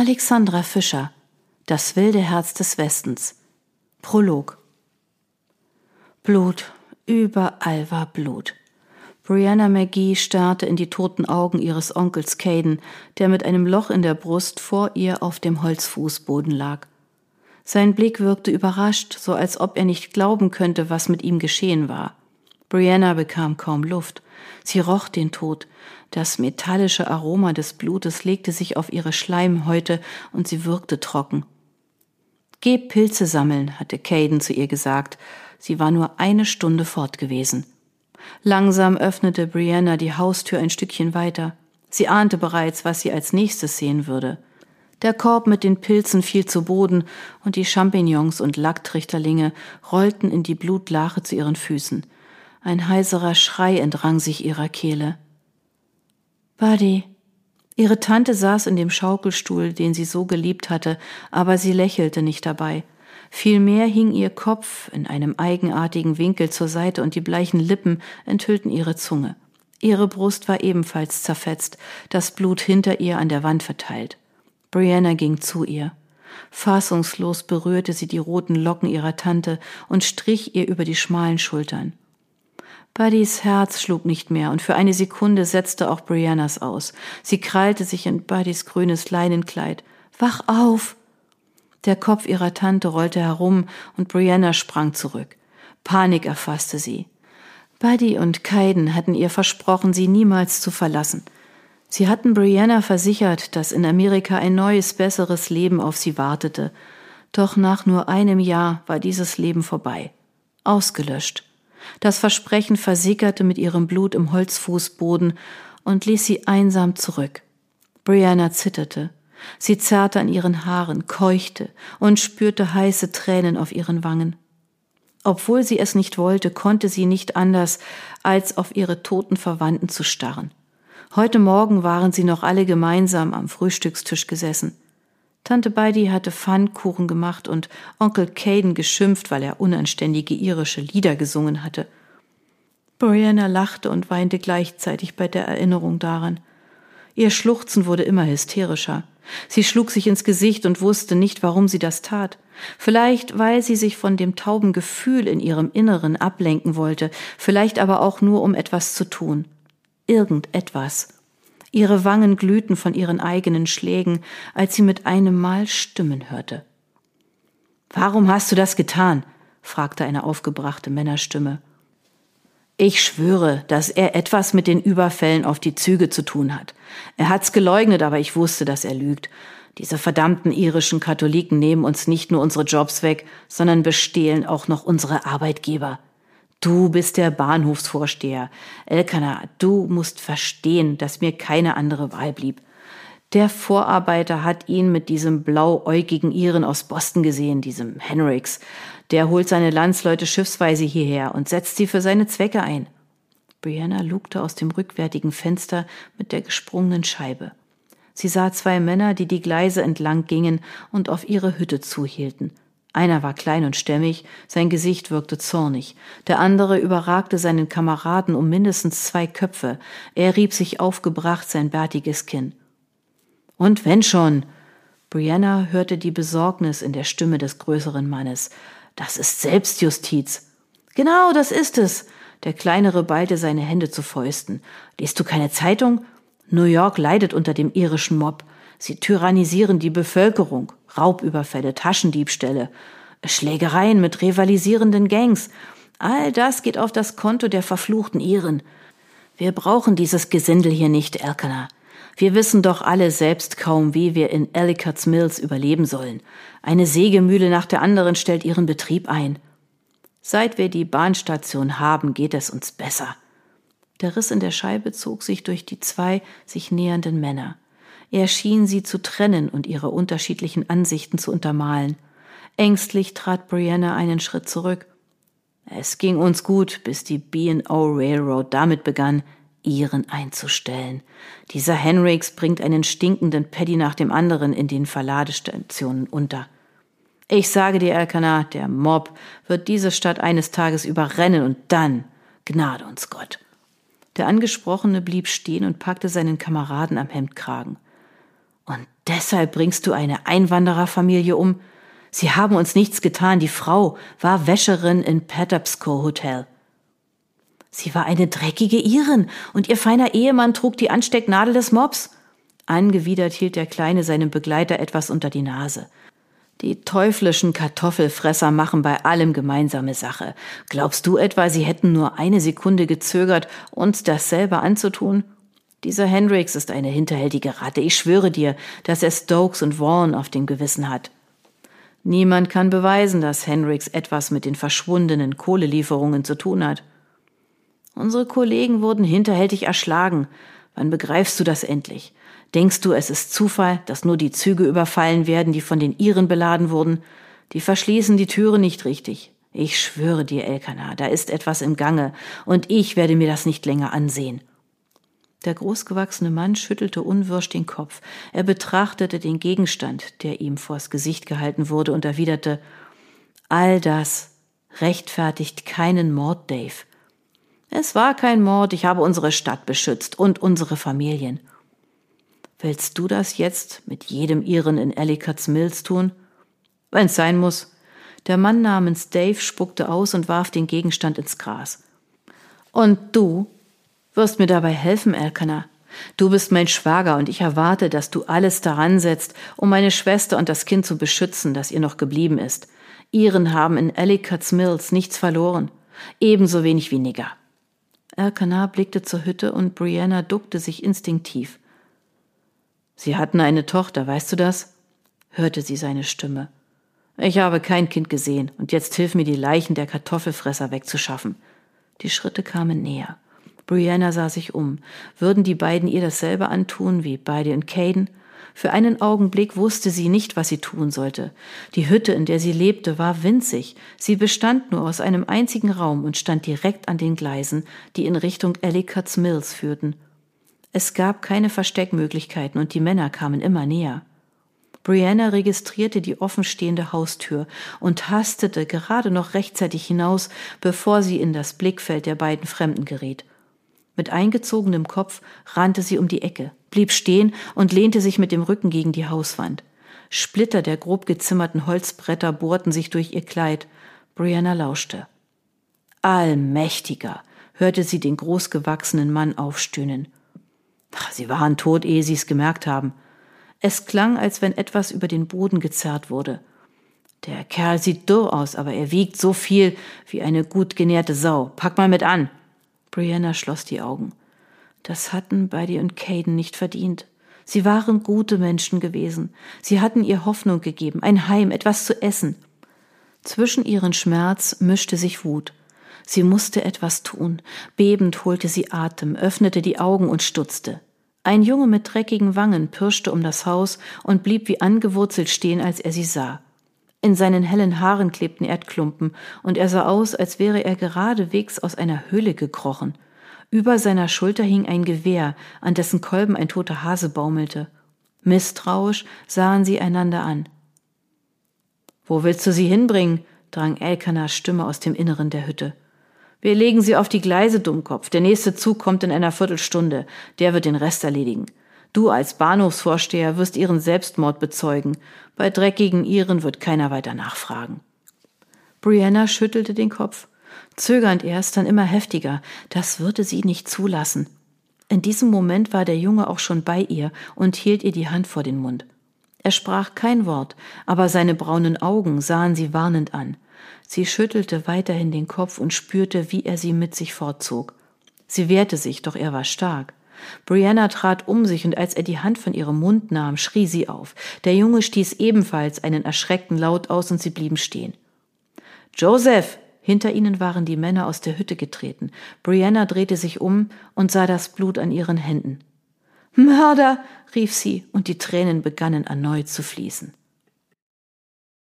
Alexandra Fischer Das wilde Herz des Westens Prolog Blut, überall war Blut. Brianna McGee starrte in die toten Augen ihres Onkels Caden, der mit einem Loch in der Brust vor ihr auf dem Holzfußboden lag. Sein Blick wirkte überrascht, so als ob er nicht glauben könnte, was mit ihm geschehen war. Brianna bekam kaum Luft. Sie roch den Tod. Das metallische Aroma des Blutes legte sich auf ihre Schleimhäute und sie wirkte trocken. Geh Pilze sammeln, hatte Caden zu ihr gesagt. Sie war nur eine Stunde fort gewesen. Langsam öffnete Brianna die Haustür ein Stückchen weiter. Sie ahnte bereits, was sie als nächstes sehen würde. Der Korb mit den Pilzen fiel zu Boden und die Champignons und Lacktrichterlinge rollten in die Blutlache zu ihren Füßen. Ein heiserer Schrei entrang sich ihrer Kehle. Buddy. Ihre Tante saß in dem Schaukelstuhl, den sie so geliebt hatte, aber sie lächelte nicht dabei. Vielmehr hing ihr Kopf in einem eigenartigen Winkel zur Seite und die bleichen Lippen enthüllten ihre Zunge. Ihre Brust war ebenfalls zerfetzt, das Blut hinter ihr an der Wand verteilt. Brianna ging zu ihr. Fassungslos berührte sie die roten Locken ihrer Tante und strich ihr über die schmalen Schultern. Buddys Herz schlug nicht mehr und für eine Sekunde setzte auch Briannas aus. Sie krallte sich in Buddys grünes Leinenkleid. Wach auf! Der Kopf ihrer Tante rollte herum und Brianna sprang zurück. Panik erfasste sie. Buddy und Kaiden hatten ihr versprochen, sie niemals zu verlassen. Sie hatten Brianna versichert, dass in Amerika ein neues, besseres Leben auf sie wartete. Doch nach nur einem Jahr war dieses Leben vorbei. Ausgelöscht. Das Versprechen versickerte mit ihrem Blut im Holzfußboden und ließ sie einsam zurück. Brianna zitterte. Sie zerrte an ihren Haaren, keuchte und spürte heiße Tränen auf ihren Wangen. Obwohl sie es nicht wollte, konnte sie nicht anders, als auf ihre toten Verwandten zu starren. Heute Morgen waren sie noch alle gemeinsam am Frühstückstisch gesessen. Tante Beidi hatte Pfannkuchen gemacht und Onkel Caden geschimpft, weil er unanständige irische Lieder gesungen hatte. Brianna lachte und weinte gleichzeitig bei der Erinnerung daran. Ihr Schluchzen wurde immer hysterischer. Sie schlug sich ins Gesicht und wusste nicht, warum sie das tat. Vielleicht, weil sie sich von dem tauben Gefühl in ihrem Inneren ablenken wollte, vielleicht aber auch nur, um etwas zu tun. Irgendetwas. Ihre Wangen glühten von ihren eigenen Schlägen, als sie mit einem Mal Stimmen hörte. Warum hast du das getan? fragte eine aufgebrachte Männerstimme. Ich schwöre, dass er etwas mit den Überfällen auf die Züge zu tun hat. Er hat's geleugnet, aber ich wusste, dass er lügt. Diese verdammten irischen Katholiken nehmen uns nicht nur unsere Jobs weg, sondern bestehlen auch noch unsere Arbeitgeber. Du bist der Bahnhofsvorsteher. Elkanah, du musst verstehen, dass mir keine andere Wahl blieb. Der Vorarbeiter hat ihn mit diesem blauäugigen Iren aus Boston gesehen, diesem Henricks. Der holt seine Landsleute schiffsweise hierher und setzt sie für seine Zwecke ein. Brianna lugte aus dem rückwärtigen Fenster mit der gesprungenen Scheibe. Sie sah zwei Männer, die die Gleise entlang gingen und auf ihre Hütte zuhielten. Einer war klein und stämmig, sein Gesicht wirkte zornig, der andere überragte seinen Kameraden um mindestens zwei Köpfe, er rieb sich aufgebracht sein bärtiges Kinn. Und wenn schon. Brianna hörte die Besorgnis in der Stimme des größeren Mannes. Das ist Selbstjustiz. Genau, das ist es. Der kleinere ballte seine Hände zu Fäusten. Liest du keine Zeitung? New York leidet unter dem irischen Mob. Sie tyrannisieren die Bevölkerung. Raubüberfälle, Taschendiebstähle, Schlägereien mit rivalisierenden Gangs. All das geht auf das Konto der verfluchten Iren. Wir brauchen dieses Gesindel hier nicht, Elkanah. Wir wissen doch alle selbst kaum, wie wir in Ellicotts Mills überleben sollen. Eine Sägemühle nach der anderen stellt ihren Betrieb ein. Seit wir die Bahnstation haben, geht es uns besser. Der Riss in der Scheibe zog sich durch die zwei sich nähernden Männer. Er schien sie zu trennen und ihre unterschiedlichen Ansichten zu untermalen. Ängstlich trat Brianna einen Schritt zurück. Es ging uns gut, bis die B&O Railroad damit begann, ihren einzustellen. Dieser Henricks bringt einen stinkenden Paddy nach dem anderen in den Verladestationen unter. Ich sage dir, Elkanah, der Mob wird diese Stadt eines Tages überrennen und dann Gnade uns Gott. Der Angesprochene blieb stehen und packte seinen Kameraden am Hemdkragen. Und deshalb bringst du eine Einwandererfamilie um? Sie haben uns nichts getan. Die Frau war Wäscherin in Patapsco Hotel. Sie war eine dreckige Irin und ihr feiner Ehemann trug die Anstecknadel des Mobs. Angewidert hielt der Kleine seinem Begleiter etwas unter die Nase. Die teuflischen Kartoffelfresser machen bei allem gemeinsame Sache. Glaubst du etwa, sie hätten nur eine Sekunde gezögert, uns dasselbe anzutun? Dieser Hendricks ist eine hinterhältige Ratte. Ich schwöre dir, dass er Stokes und Vaughan auf dem Gewissen hat. Niemand kann beweisen, dass Hendricks etwas mit den verschwundenen Kohlelieferungen zu tun hat. Unsere Kollegen wurden hinterhältig erschlagen. Wann begreifst du das endlich? Denkst du, es ist Zufall, dass nur die Züge überfallen werden, die von den Iren beladen wurden? Die verschließen die Türe nicht richtig. Ich schwöre dir, Elkanah, da ist etwas im Gange, und ich werde mir das nicht länger ansehen. Der großgewachsene Mann schüttelte unwirsch den Kopf. Er betrachtete den Gegenstand, der ihm vors Gesicht gehalten wurde, und erwiderte All das rechtfertigt keinen Mord, Dave. Es war kein Mord, ich habe unsere Stadt beschützt und unsere Familien. Willst du das jetzt mit jedem Iren in Ellicotts Mills tun? Wenn's sein muss. Der Mann namens Dave spuckte aus und warf den Gegenstand ins Gras. Und du wirst mir dabei helfen, Elkanah. Du bist mein Schwager und ich erwarte, dass du alles daran setzt, um meine Schwester und das Kind zu beschützen, das ihr noch geblieben ist. Iren haben in Ellicotts Mills nichts verloren. Ebenso wenig wie Nigger. Elkanah blickte zur Hütte und Brianna duckte sich instinktiv. Sie hatten eine Tochter, weißt du das? hörte sie seine Stimme. Ich habe kein Kind gesehen, und jetzt hilf mir, die Leichen der Kartoffelfresser wegzuschaffen. Die Schritte kamen näher. Brianna sah sich um. Würden die beiden ihr dasselbe antun wie Beide und Caden? Für einen Augenblick wusste sie nicht, was sie tun sollte. Die Hütte, in der sie lebte, war winzig. Sie bestand nur aus einem einzigen Raum und stand direkt an den Gleisen, die in Richtung Ellicott's Mills führten. Es gab keine Versteckmöglichkeiten und die Männer kamen immer näher. Brianna registrierte die offenstehende Haustür und hastete gerade noch rechtzeitig hinaus, bevor sie in das Blickfeld der beiden Fremden geriet. Mit eingezogenem Kopf rannte sie um die Ecke, blieb stehen und lehnte sich mit dem Rücken gegen die Hauswand. Splitter der grob gezimmerten Holzbretter bohrten sich durch ihr Kleid. Brianna lauschte. Allmächtiger, hörte sie den großgewachsenen Mann aufstöhnen. Sie waren tot, ehe sie es gemerkt haben. Es klang, als wenn etwas über den Boden gezerrt wurde. Der Kerl sieht dürr aus, aber er wiegt so viel wie eine gut genährte Sau. Pack mal mit an. Brianna schloss die Augen. Das hatten Buddy und Caden nicht verdient. Sie waren gute Menschen gewesen. Sie hatten ihr Hoffnung gegeben, ein Heim, etwas zu essen. Zwischen ihren Schmerz mischte sich Wut. Sie musste etwas tun. Bebend holte sie Atem, öffnete die Augen und stutzte. Ein Junge mit dreckigen Wangen pirschte um das Haus und blieb wie angewurzelt stehen, als er sie sah. In seinen hellen Haaren klebten Erdklumpen, und er sah aus, als wäre er geradewegs aus einer Höhle gekrochen. Über seiner Schulter hing ein Gewehr, an dessen Kolben ein toter Hase baumelte. Misstrauisch sahen sie einander an. Wo willst du sie hinbringen? drang Elkanas Stimme aus dem Inneren der Hütte. Wir legen sie auf die Gleise, Dummkopf. Der nächste Zug kommt in einer Viertelstunde. Der wird den Rest erledigen. Du als Bahnhofsvorsteher wirst ihren Selbstmord bezeugen. Bei dreckigen Iren wird keiner weiter nachfragen. Brianna schüttelte den Kopf. Zögernd erst, dann immer heftiger. Das würde sie nicht zulassen. In diesem Moment war der Junge auch schon bei ihr und hielt ihr die Hand vor den Mund. Er sprach kein Wort, aber seine braunen Augen sahen sie warnend an. Sie schüttelte weiterhin den Kopf und spürte, wie er sie mit sich fortzog. Sie wehrte sich, doch er war stark. Brianna trat um sich, und als er die Hand von ihrem Mund nahm, schrie sie auf. Der Junge stieß ebenfalls einen erschreckten Laut aus, und sie blieben stehen. Joseph! Hinter ihnen waren die Männer aus der Hütte getreten. Brianna drehte sich um und sah das Blut an ihren Händen. Mörder! rief sie, und die Tränen begannen erneut zu fließen.